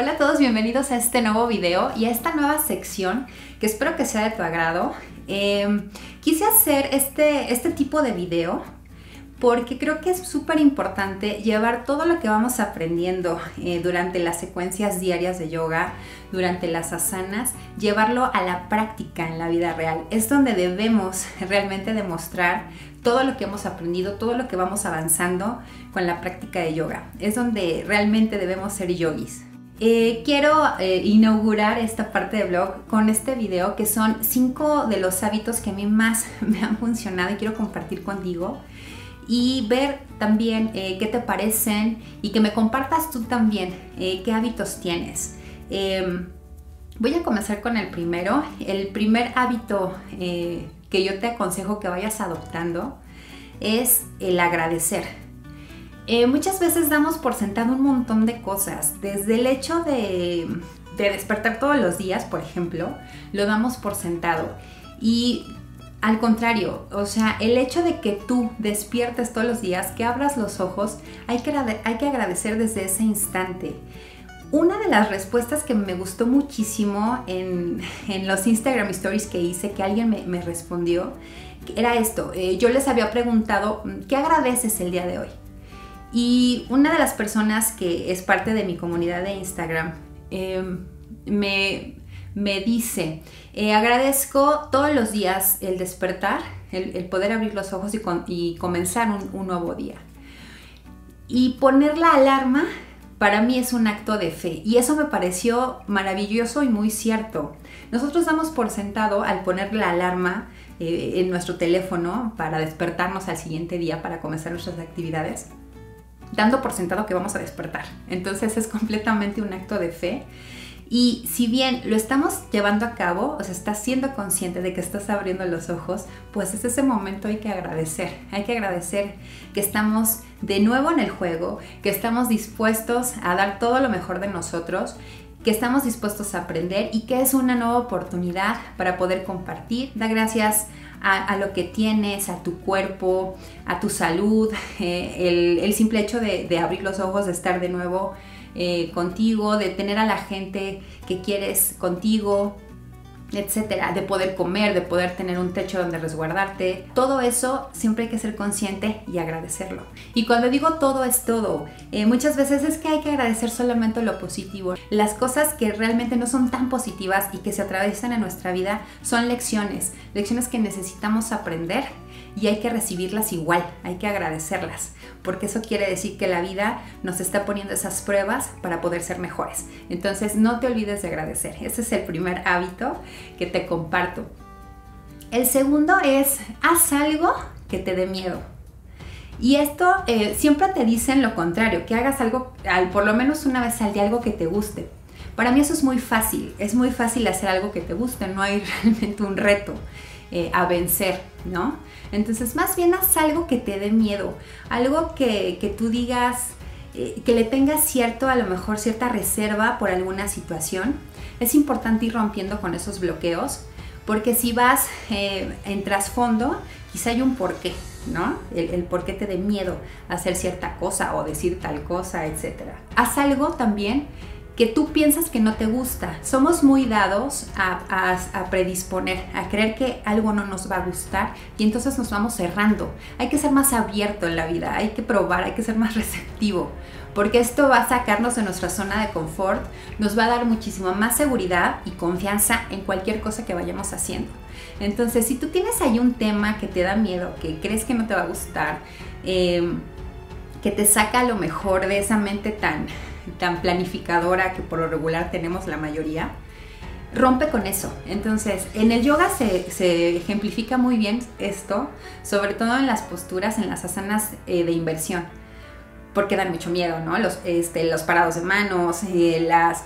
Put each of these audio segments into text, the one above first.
Hola a todos, bienvenidos a este nuevo video y a esta nueva sección que espero que sea de tu agrado. Eh, quise hacer este, este tipo de video porque creo que es súper importante llevar todo lo que vamos aprendiendo eh, durante las secuencias diarias de yoga, durante las asanas, llevarlo a la práctica en la vida real. Es donde debemos realmente demostrar todo lo que hemos aprendido, todo lo que vamos avanzando con la práctica de yoga. Es donde realmente debemos ser yogis. Eh, quiero eh, inaugurar esta parte de blog con este video que son cinco de los hábitos que a mí más me han funcionado y quiero compartir contigo y ver también eh, qué te parecen y que me compartas tú también qué hábitos tienes. Em, voy a comenzar con el primero. El primer hábito que yo te aconsejo que vayas adoptando es el agradecer. Muchas veces damos por sentado un montón de cosas, desde el hecho de, de despertar todos los días, por ejemplo, lo damos por sentado. Y al contrario, o sea, el hecho de que tú despiertes todos los días, que abras los ojos, hay que, hay que agradecer desde ese instante. Una de las respuestas que me gustó muchísimo en, los Instagram Stories que hice, que alguien me, respondió, era esto. Eh, yo les había preguntado, ¿qué agradeces el día de hoy? Y una de las personas que es parte de mi comunidad de Instagram em, me, me dice, eh, agradezco todos los días el despertar, el, poder abrir los ojos y, comenzar un, nuevo día. Y poner la alarma para mí es un acto de fe y eso me pareció maravilloso y muy cierto. Nosotros damos por sentado al poner la alarma eh, en nuestro teléfono para despertarnos al siguiente día para comenzar nuestras actividades, dando por sentado que vamos a despertar. Entonces es completamente un acto de fe y si bien lo estamos llevando a cabo, o sea, estás siendo consciente de que estás abriendo los ojos, pues es ese momento hay que agradecer. Hay que agradecer que estamos de nuevo en el juego, que estamos dispuestos a dar todo lo mejor de nosotros que estamos dispuestos a aprender y que es una nueva oportunidad para poder compartir. Da gracias a, lo que tienes, a tu cuerpo, a tu salud, eh, el, simple hecho de, de abrir los ojos, de estar de nuevo eh, contigo, de tener a la gente que quieres contigo, etcétera, de poder comer, de poder tener un techo donde resguardarte. Todo eso siempre hay que ser consciente y agradecerlo. Y cuando digo todo es todo, eh, muchas veces es que hay que agradecer solamente lo positivo. Las cosas que realmente no son tan positivas y que se atraviesan en nuestra vida son lecciones, lecciones que necesitamos aprender y hay que recibirlas igual, hay que agradecerlas, porque eso quiere decir que la vida nos está poniendo esas pruebas para poder ser mejores. Entonces no te olvides de agradecer, ese es el primer hábito que te comparto. El segundo es, haz algo que te dé miedo. Y esto eh, siempre te dicen lo contrario, que hagas algo, por lo menos una vez al día, algo que te guste. Para mí eso es muy fácil, es muy fácil hacer algo que te guste, no hay realmente un reto. Eh, a vencer, ¿no? Entonces, más bien haz algo que te dé miedo, algo que, tú digas, eh, que le tengas cierto, a lo mejor cierta reserva por alguna situación. Es importante ir rompiendo con esos bloqueos, porque si vas eh, en trasfondo, quizá hay un porqué, ¿no? El, el por qué te dé miedo hacer cierta cosa o decir tal cosa, etc. Haz algo también que tú piensas que no te gusta. Somos muy dados a, predisponer, a creer que algo no nos va a gustar y entonces nos vamos cerrando. Hay que ser más abierto en la vida, hay que probar, hay que ser más receptivo, porque esto va a sacarnos de nuestra zona de confort, nos va a dar muchísima más seguridad y confianza en cualquier cosa que vayamos haciendo. Entonces, si tú tienes ahí un tema que te da miedo, que crees que no te va a gustar, eh, que te saca lo mejor de esa mente tan tan planificadora que por lo regular tenemos la mayoría, rompe con eso. Entonces, en el yoga se, ejemplifica muy bien esto, sobre todo en las posturas, en las asanas eh, de inversión, porque dan mucho miedo, ¿no? Los, este, los parados de manos, eh, las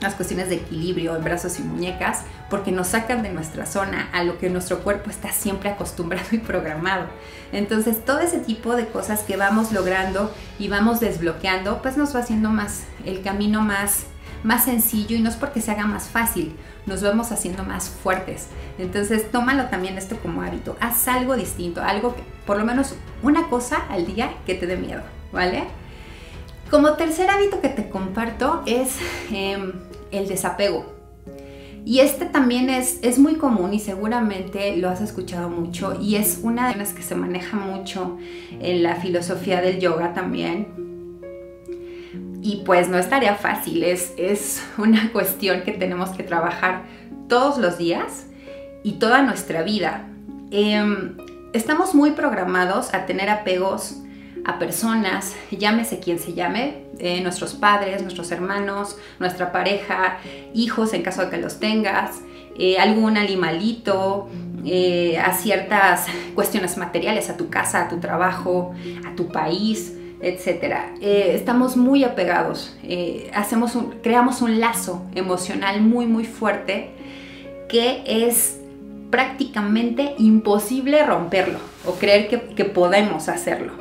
las cuestiones de equilibrio en brazos y muñecas, porque nos sacan de nuestra zona a lo que nuestro cuerpo está siempre acostumbrado y programado. Entonces, todo ese tipo de cosas que vamos logrando y vamos desbloqueando, pues nos va haciendo más el camino más más sencillo y no es porque se haga más fácil, nos vamos haciendo más fuertes. Entonces, tómalo también esto como hábito. Haz algo distinto, algo que, por lo menos una cosa al día que te dé miedo, ¿vale? Como tercer hábito que te comparto es em, el desapego. Y este también es, es muy común y seguramente lo has escuchado mucho y es una de las que se maneja mucho en la filosofía del yoga también. Y pues no es tarea fácil, es, es una cuestión que tenemos que trabajar todos los días y toda nuestra vida. Em, estamos muy programados a tener apegos a personas, llámese quien se llame, eh, nuestros padres, nuestros hermanos, nuestra pareja, hijos en caso de que los tengas, eh, algún animalito, eh, a ciertas cuestiones materiales, a tu casa, a tu trabajo, a tu país, etc. estamos muy apegados, hacemos creamos un lazo emocional muy muy fuerte que es prácticamente imposible romperlo o creer que podemos hacerlo.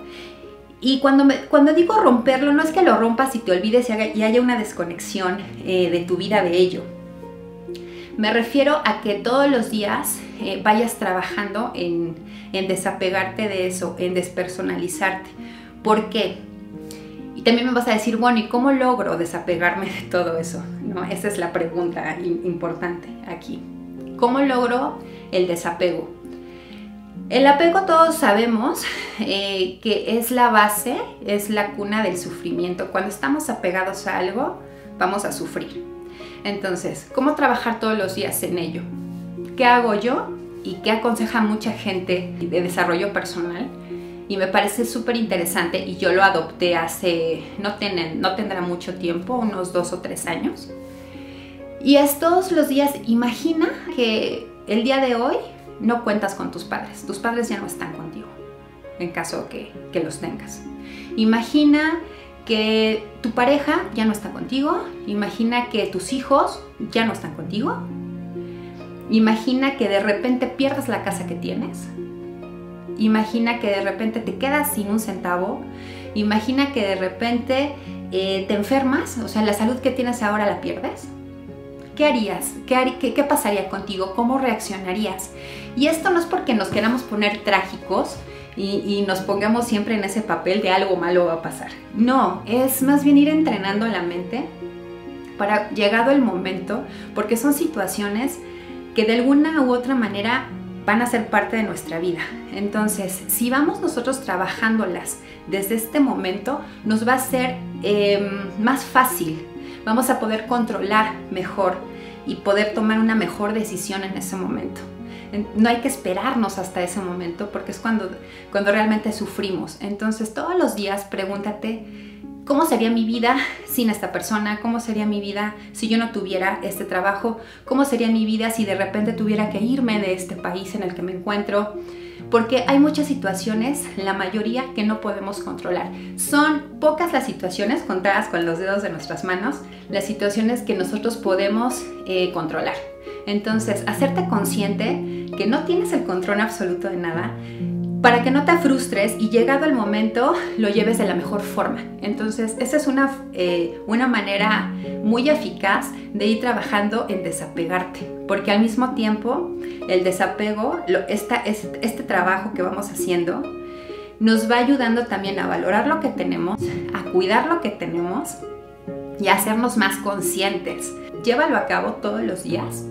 Y cuando, cuando digo romperlo, no es que lo rompas y te olvides y, haya una desconexión eh, de tu vida de ello. Me refiero a que todos los días eh, vayas trabajando en, desapegarte de eso, en despersonalizarte. ¿Por qué? Y también me vas a decir, bueno, ¿y cómo logro desapegarme de todo eso? ¿No? Esa es la pregunta importante aquí. ¿Cómo logro el desapego? El apego todos sabemos eh, que es la base, es la cuna del sufrimiento. Cuando estamos apegados a algo, vamos a sufrir. Entonces, ¿cómo trabajar todos los días en ello? ¿Qué hago yo? Y qué aconseja mucha gente de desarrollo personal. Y me parece súper interesante y yo lo adopté hace, no, no tendrá mucho tiempo, unos dos o tres años. Y es todos los días, imagina que el día de hoy no cuentas con tus padres. Tus padres ya no están contigo, en caso que, los tengas. Imagina que tu pareja ya no está contigo. Imagina que tus hijos ya no están contigo. Imagina que de repente pierdas la casa que tienes. Imagina que de repente te quedas sin un centavo. Imagina que de repente eh, te enfermas, o sea, la salud que tienes ahora la pierdes. ¿Qué harías? ¿Qué, qué, pasaría contigo? ¿Cómo reaccionarías? Y esto no es porque nos queramos poner trágicos y, nos pongamos siempre en ese papel de algo malo va a pasar. No, es más bien ir entrenando la mente para llegado el momento, porque son situaciones que de alguna u otra manera van a ser parte de nuestra vida. Entonces, si vamos nosotros trabajándolas desde este momento, nos va a ser em, más fácil, vamos a poder controlar mejor y poder tomar una mejor decisión en ese momento. No hay que esperarnos hasta ese momento porque es cuando, cuando realmente sufrimos. Entonces todos los días pregúntate, ¿cómo sería mi vida sin esta persona? ¿Cómo sería mi vida si yo no tuviera este trabajo? ¿Cómo sería mi vida si de repente tuviera que irme de este país en el que me encuentro? porque hay muchas situaciones, la mayoría que no podemos controlar. Son pocas las situaciones, contadas con los dedos de nuestras manos, las situaciones que nosotros podemos eh, controlar. Entonces, hacerte consciente que no tienes el control absoluto de nada, para que no te frustres y llegado el momento lo lleves de la mejor forma. Entonces, esa es una, eh, una manera muy eficaz de ir trabajando en desapegarte, porque al mismo tiempo el desapego, lo, esta, este, este trabajo que vamos haciendo, nos va ayudando también a valorar lo que tenemos, a cuidar lo que tenemos y a hacernos más conscientes. Llévalo a cabo todos los días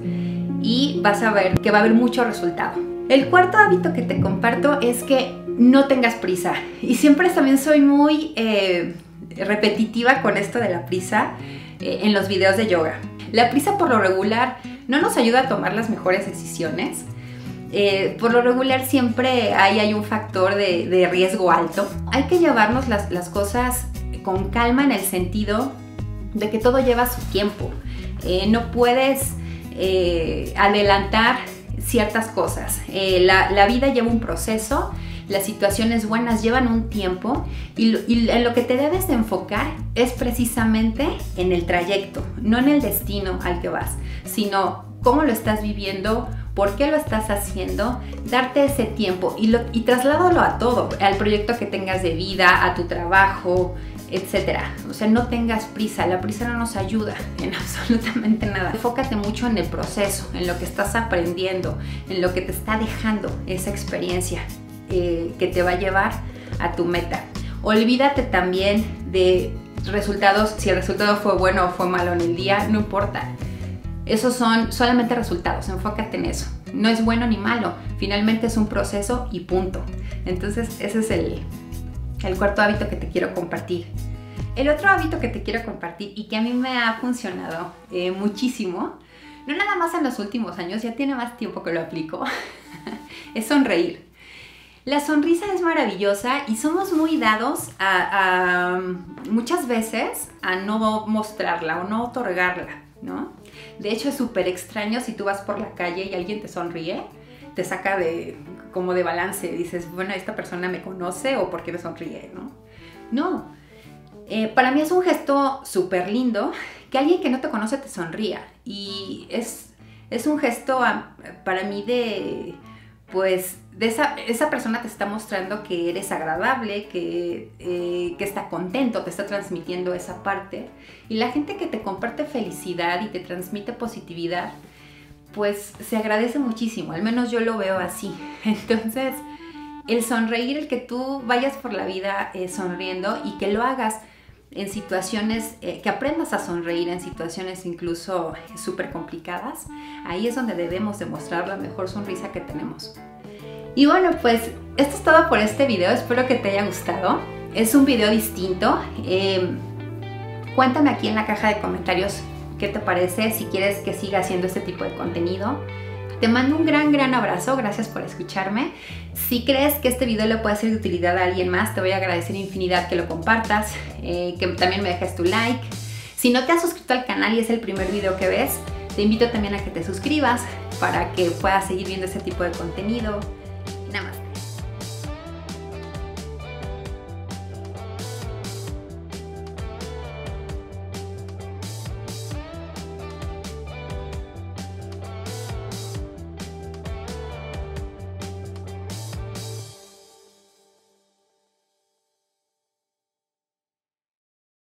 y vas a ver que va a haber mucho resultado. El cuarto hábito que te comparto es que no tengas prisa. Y siempre también soy muy eh, repetitiva con esto de la prisa eh, en los videos de yoga. La prisa por lo regular no nos ayuda a tomar las mejores decisiones. Eh, por lo regular siempre hay, hay un factor de, riesgo alto. Hay que llevarnos las, las, cosas con calma en el sentido de que todo lleva su tiempo. no puedes adelantar ciertas cosas. Eh, la, vida lleva un proceso, las situaciones buenas llevan un tiempo y, en lo que te debes de enfocar es precisamente en el trayecto, no en el destino al que vas, sino cómo lo estás viviendo, por qué lo estás haciendo, darte ese tiempo y, lo, y trasládalo a todo, al proyecto que tengas de vida, a tu trabajo, etcétera. O sea, no tengas prisa, la prisa no nos ayuda en absolutamente nada. Enfócate mucho en el proceso, en lo que estás aprendiendo, en lo que te está dejando esa experiencia eh, que te va a llevar a tu meta. Olvídate también de resultados, si el resultado fue bueno o fue malo en el día, no importa. Esos son solamente resultados, enfócate en eso. No es bueno ni malo, finalmente es un proceso y punto. Entonces ese es el, el cuarto hábito que te quiero compartir. El otro hábito que te quiero compartir y que a mí me ha funcionado eh, muchísimo, no nada más en los últimos años, ya tiene más tiempo que lo aplico, es sonreír. La sonrisa es maravillosa y somos muy dados a, muchas veces a no mostrarla o no otorgarla, ¿no? De hecho es súper extraño si tú vas por la calle y alguien te sonríe, te saca de como de balance, dices, bueno, esta persona me conoce o por qué me sonríe, ¿no? No, eh, para mí es un gesto súper lindo que alguien que no te conoce te sonría. Y es, es un gesto para mí de, pues, de esa, esa, persona te está mostrando que eres agradable, que, eh, que está contento, te está transmitiendo esa parte. Y la gente que te comparte felicidad y te transmite positividad, pues se agradece muchísimo, al menos yo lo veo así. Entonces, el sonreír, el que tú vayas por la vida eh, sonriendo y que lo hagas en situaciones, eh, que aprendas a sonreír en situaciones incluso súper complicadas, ahí es donde debemos demostrar la mejor sonrisa que tenemos. Y bueno, pues esto es todo por este video, espero que te haya gustado. Es un video distinto. Em, cuéntame aquí en la caja de comentarios qué te parece, si quieres que siga haciendo este tipo de contenido. Te mando un gran, gran abrazo, gracias por escucharme. Si crees que este video le puede ser de utilidad a alguien más, te voy a agradecer infinidad que lo compartas, eh, que también me dejes tu like. Si no te has suscrito al canal y es el primer video que ves, te invito también a que te suscribas para que puedas seguir viendo este tipo de contenido.